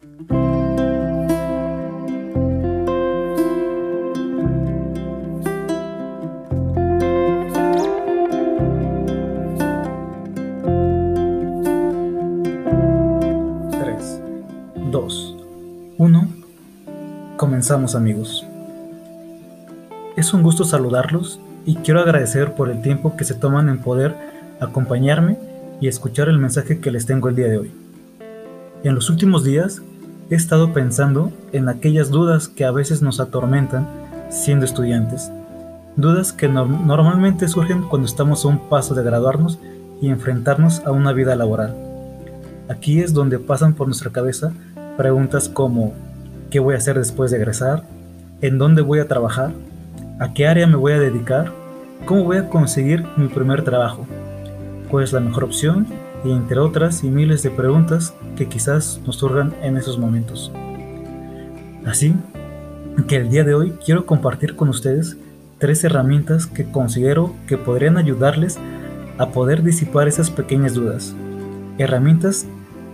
Tres, dos, uno. Comenzamos amigos. Es un gusto saludarlos y quiero agradecer por el tiempo que se toman en poder acompañarme y escuchar el mensaje que les tengo el día de hoy. En los últimos días he estado pensando en aquellas dudas que a veces nos atormentan siendo estudiantes. Dudas que normalmente surgen cuando estamos a un paso de graduarnos y enfrentarnos a una vida laboral. Aquí es donde pasan por nuestra cabeza preguntas como ¿qué voy a hacer después de egresar? ¿En dónde voy a trabajar? ¿A qué área me voy a dedicar? ¿Cómo voy a conseguir mi primer trabajo? ¿Cuál es la mejor opción? Y entre otras y miles de preguntas que quizás nos surjan en esos momentos. Así que el día de hoy quiero compartir con ustedes tres herramientas que considero que podrían ayudarles a poder disipar esas pequeñas dudas. Herramientas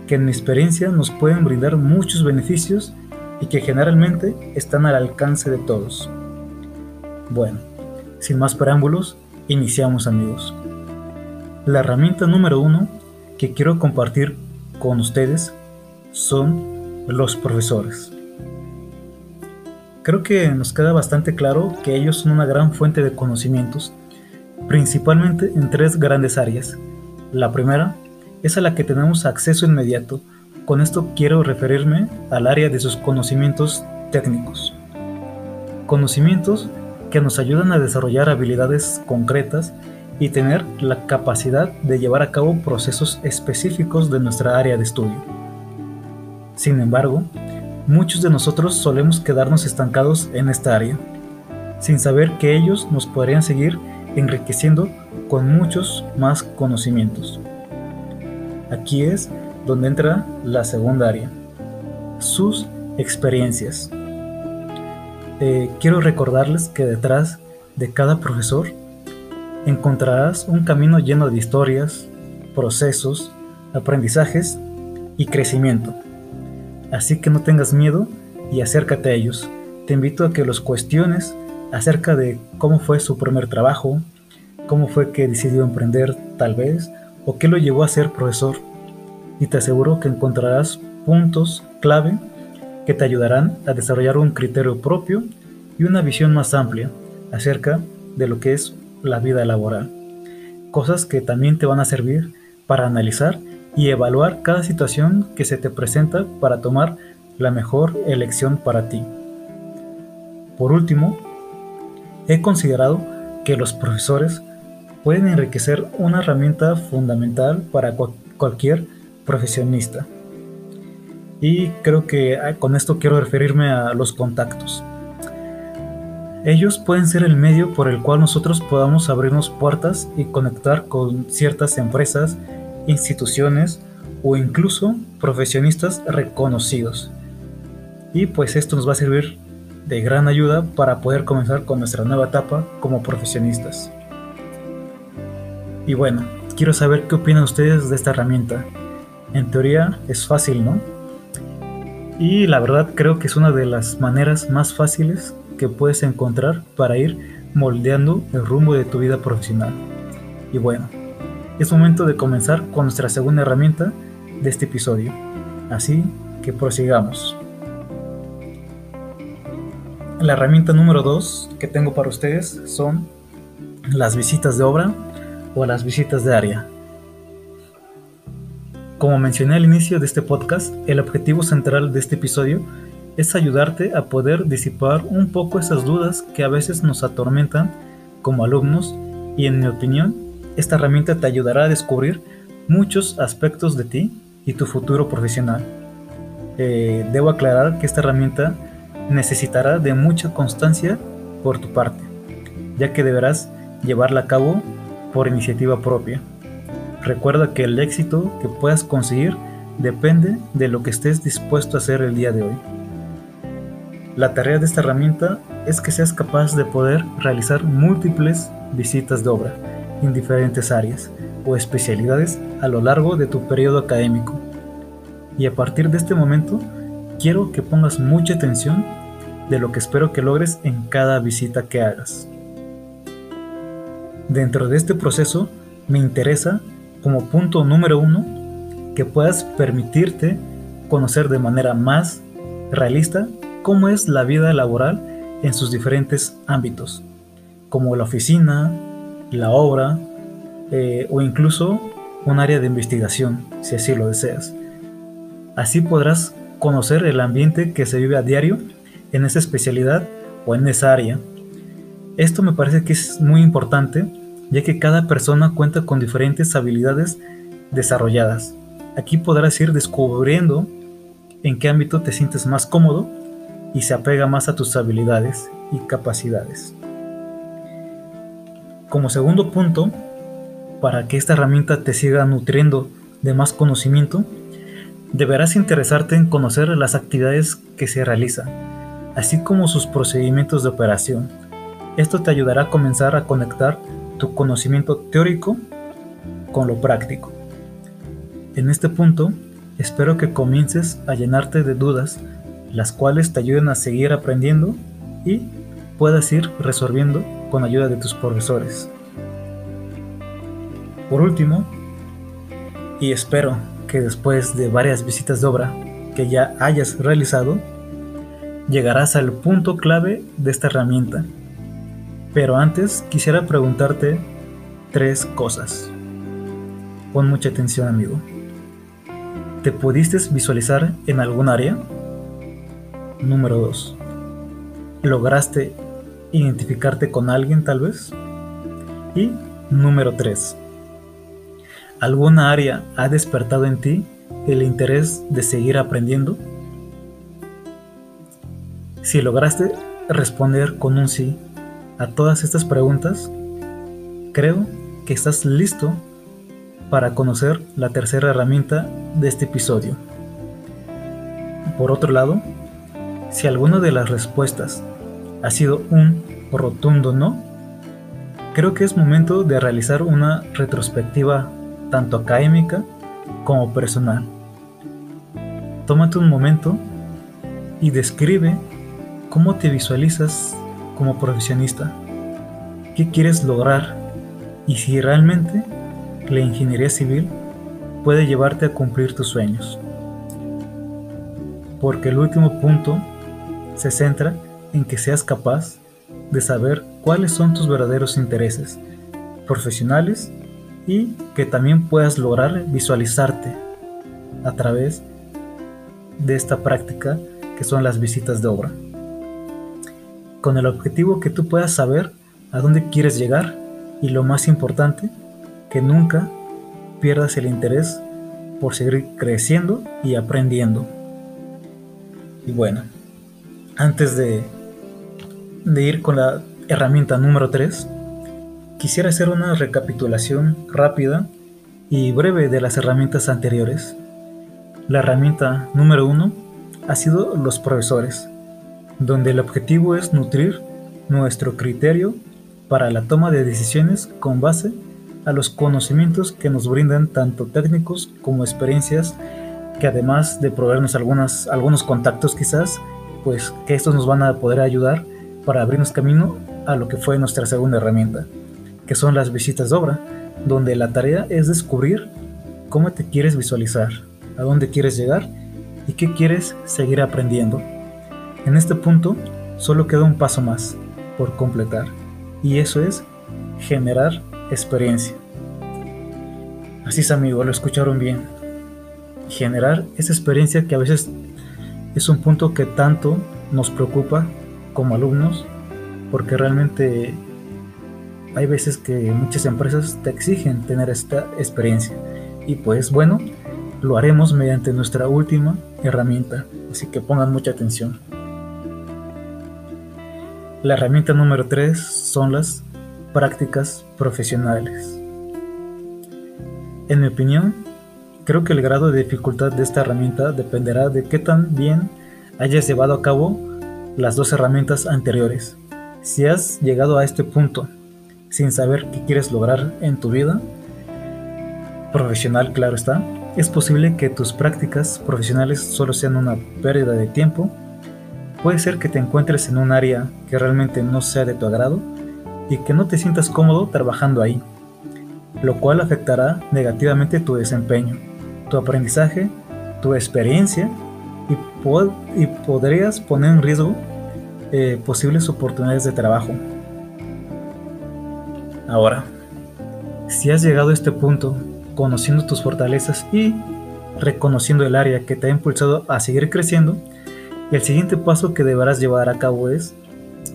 que en mi experiencia nos pueden brindar muchos beneficios y que generalmente están al alcance de todos. Bueno, sin más preámbulos, iniciamos amigos. La herramienta número uno que quiero compartir con ustedes son los profesores. Creo que nos queda bastante claro que ellos son una gran fuente de conocimientos, principalmente en tres grandes áreas. La primera es a la que tenemos acceso inmediato. Con esto quiero referirme al área de sus conocimientos técnicos. Conocimientos que nos ayudan a desarrollar habilidades concretas y tener la capacidad de llevar a cabo procesos específicos de nuestra área de estudio. Sin embargo, muchos de nosotros solemos quedarnos estancados en esta área, sin saber que ellos nos podrían seguir enriqueciendo con muchos más conocimientos. Aquí es donde entra la segunda área, sus experiencias. Eh, quiero recordarles que detrás de cada profesor encontrarás un camino lleno de historias, procesos, aprendizajes y crecimiento. Así que no tengas miedo y acércate a ellos. Te invito a que los cuestiones acerca de cómo fue su primer trabajo, cómo fue que decidió emprender tal vez, o qué lo llevó a ser profesor. Y te aseguro que encontrarás puntos clave que te ayudarán a desarrollar un criterio propio y una visión más amplia acerca de lo que es la vida laboral. Cosas que también te van a servir para analizar y evaluar cada situación que se te presenta para tomar la mejor elección para ti. Por último, he considerado que los profesores pueden enriquecer una herramienta fundamental para cualquier profesionista. Y creo que con esto quiero referirme a los contactos. Ellos pueden ser el medio por el cual nosotros podamos abrirnos puertas y conectar con ciertas empresas, instituciones o incluso profesionistas reconocidos. Y pues esto nos va a servir de gran ayuda para poder comenzar con nuestra nueva etapa como profesionistas. Y bueno, quiero saber qué opinan ustedes de esta herramienta. En teoría es fácil, ¿no? Y la verdad creo que es una de las maneras más fáciles que puedes encontrar para ir moldeando el rumbo de tu vida profesional. Y bueno, es momento de comenzar con nuestra segunda herramienta de este episodio. Así que prosigamos. La herramienta número 2 que tengo para ustedes son las visitas de obra o las visitas de área. Como mencioné al inicio de este podcast, el objetivo central de este episodio es ayudarte a poder disipar un poco esas dudas que a veces nos atormentan como alumnos y en mi opinión, esta herramienta te ayudará a descubrir muchos aspectos de ti y tu futuro profesional. Eh, debo aclarar que esta herramienta necesitará de mucha constancia por tu parte, ya que deberás llevarla a cabo por iniciativa propia. Recuerda que el éxito que puedas conseguir depende de lo que estés dispuesto a hacer el día de hoy. La tarea de esta herramienta es que seas capaz de poder realizar múltiples visitas de obra en diferentes áreas o especialidades a lo largo de tu periodo académico. Y a partir de este momento quiero que pongas mucha atención de lo que espero que logres en cada visita que hagas. Dentro de este proceso me interesa, como punto número uno, que puedas permitirte conocer de manera más realista cómo es la vida laboral en sus diferentes ámbitos, como la oficina, la obra eh, o incluso un área de investigación, si así lo deseas. Así podrás conocer el ambiente que se vive a diario en esa especialidad o en esa área. Esto me parece que es muy importante, ya que cada persona cuenta con diferentes habilidades desarrolladas. Aquí podrás ir descubriendo en qué ámbito te sientes más cómodo y se apega más a tus habilidades y capacidades. Como segundo punto, para que esta herramienta te siga nutriendo de más conocimiento, deberás interesarte en conocer las actividades que se realizan, así como sus procedimientos de operación. Esto te ayudará a comenzar a conectar tu conocimiento teórico con lo práctico. En este punto, espero que comiences a llenarte de dudas, las cuales te ayuden a seguir aprendiendo y puedas ir resolviendo con ayuda de tus profesores. Por último, y espero que después de varias visitas de obra que ya hayas realizado, llegarás al punto clave de esta herramienta. Pero antes quisiera preguntarte tres cosas. Pon mucha atención amigo. ¿Te pudiste visualizar en algún área? Número 2. ¿Lograste identificarte con alguien tal vez? Y número 3. ¿Alguna área ha despertado en ti el interés de seguir aprendiendo? Si lograste responder con un sí a todas estas preguntas, creo que estás listo para conocer la tercera herramienta de este episodio. Por otro lado, si alguna de las respuestas ha sido un rotundo no, creo que es momento de realizar una retrospectiva tanto académica como personal. Tómate un momento y describe cómo te visualizas como profesionista, qué quieres lograr y si realmente la ingeniería civil puede llevarte a cumplir tus sueños. Porque el último punto se centra en que seas capaz de saber cuáles son tus verdaderos intereses profesionales y que también puedas lograr visualizarte a través de esta práctica que son las visitas de obra. Con el objetivo que tú puedas saber a dónde quieres llegar y lo más importante, que nunca pierdas el interés por seguir creciendo y aprendiendo. Y bueno, antes de, ir con la herramienta número 3, Quisiera hacer una recapitulación rápida y breve de las herramientas anteriores. La herramienta número uno ha sido los profesores, donde el objetivo es nutrir nuestro criterio para la toma de decisiones con base a los conocimientos que nos brindan tanto técnicos como experiencias que además de proveernos algunos contactos quizás, pues que estos nos van a poder ayudar para abrirnos camino a lo que fue nuestra segunda herramienta, que son las visitas de obra, donde la tarea es descubrir cómo te quieres visualizar, a dónde quieres llegar y qué quieres seguir aprendiendo. En este punto solo queda un paso más por completar y eso es generar experiencia. Así es amigo, lo escucharon bien. Generar esa experiencia que a veces es un punto que tanto nos preocupa como alumnos porque realmente hay veces que muchas empresas te exigen tener esta experiencia y pues bueno, lo haremos mediante nuestra última herramienta, así que pongan mucha atención. La herramienta número 3 son las prácticas profesionales. En mi opinión, creo que el grado de dificultad de esta herramienta dependerá de qué tan bien hayas llevado a cabo las dos herramientas anteriores. Si has llegado a este punto sin saber qué quieres lograr en tu vida, profesional claro está, es posible que tus prácticas profesionales solo sean una pérdida de tiempo. Puede ser que te encuentres en un área que realmente no sea de tu agrado y que no te sientas cómodo trabajando ahí, lo cual afectará negativamente tu desempeño, tu aprendizaje, tu experiencia y, podrías poner en riesgo eh, posibles oportunidades de trabajo. Ahora, si has llegado a este punto conociendo tus fortalezas y reconociendo el área que te ha impulsado a seguir creciendo, el siguiente paso que deberás llevar a cabo es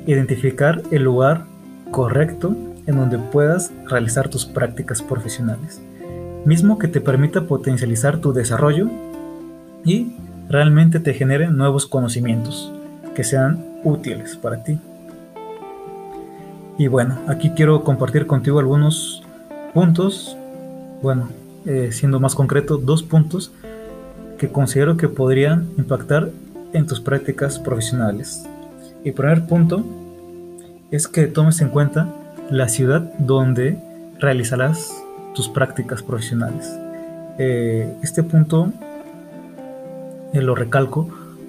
identificar el lugar correcto en donde puedas realizar tus prácticas profesionales, mismo que te permita potencializar tu desarrollo y realmente te genere nuevos conocimientos que sean útiles para ti. Y bueno, aquí quiero compartir contigo algunos puntos bueno, eh, siendo más concreto, dos puntos que considero que podrían impactar en tus prácticas profesionales. El primer punto es que tomes en cuenta la ciudad donde realizarás tus prácticas profesionales. Eh, este punto eh, lo recalco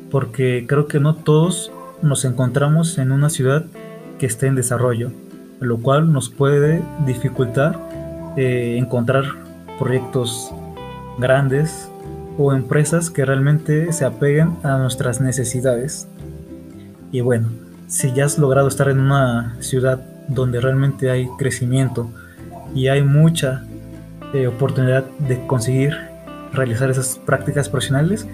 porque creo que no todos nos encontramos en una ciudad que esté en desarrollo, lo cual nos puede dificultar encontrar proyectos grandes o empresas que realmente se apeguen a nuestras necesidades. Y bueno, si ya has logrado estar en una ciudad donde realmente hay crecimiento y hay mucha eh, oportunidad de conseguir realizar esas prácticas profesionales,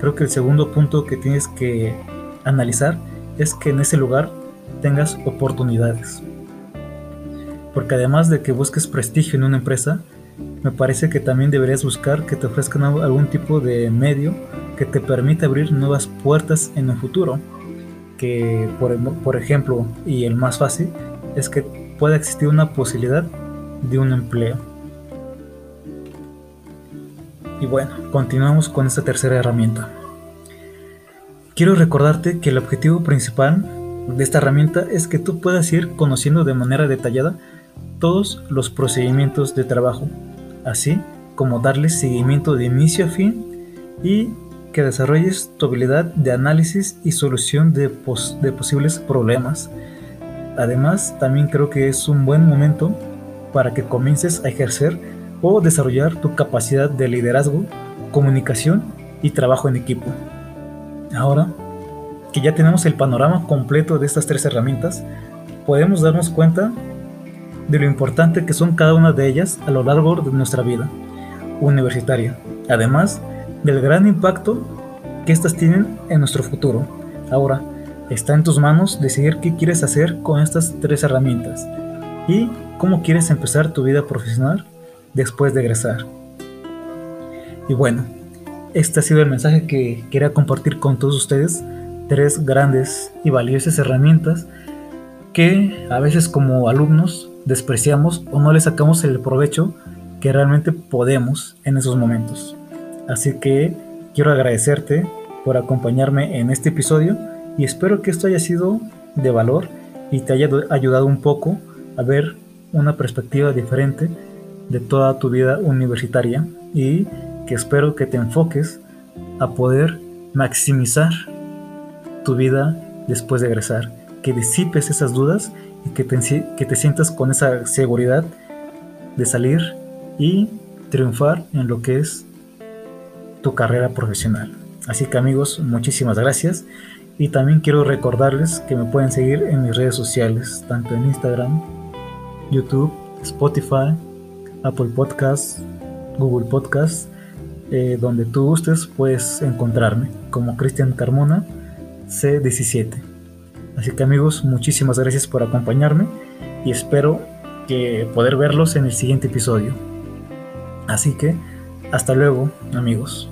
creo que el segundo punto que tienes que analizar es que en ese lugar tengas oportunidades. Porque además de que busques prestigio en una empresa, me parece que también deberías buscar que te ofrezcan algún tipo de medio que te permita abrir nuevas puertas en un futuro. Que, por, ejemplo, y el más fácil, es que pueda existir una posibilidad de un empleo. Y bueno, continuamos con esta tercera herramienta. Quiero recordarte que el objetivo principal de esta herramienta es que tú puedas ir conociendo de manera detallada todos los procedimientos de trabajo así como darle seguimiento de inicio a fin y que desarrolles tu habilidad de análisis y solución de, de posibles problemas. Además, también creo que es un buen momento para que comiences a ejercer o desarrollar tu capacidad de liderazgo, comunicación y trabajo en equipo. Ahora que ya tenemos el panorama completo de estas tres herramientas, podemos darnos cuenta de lo importante que son cada una de ellas a lo largo de nuestra vida universitaria, además del gran impacto que éstas tienen en nuestro futuro. Ahora, está en tus manos decidir qué quieres hacer con estas tres herramientas y cómo quieres empezar tu vida profesional después de egresar. Y bueno, este ha sido el mensaje que quería compartir con todos ustedes, tres grandes y valiosas herramientas que a veces como alumnos despreciamos o no le sacamos el provecho que realmente podemos en esos momentos. Así que quiero agradecerte por acompañarme en este episodio y espero que esto haya sido de valor y te haya ayudado un poco a ver una perspectiva diferente de toda tu vida universitaria y que espero que te enfoques a poder maximizar tu vida después de egresar, que disipes esas dudas y que te, que te sientas con esa seguridad de salir y triunfar en lo que es tu carrera profesional. Así que amigos, muchísimas gracias y también quiero recordarles que me pueden seguir en mis redes sociales, tanto en Instagram, YouTube, Spotify, Apple Podcasts, Google Podcasts, eh, donde tú gustes puedes encontrarme como Cristian Carmona C17. Así que amigos, muchísimas gracias por acompañarme y espero que poder verlos en el siguiente episodio. Así que, hasta luego amigos.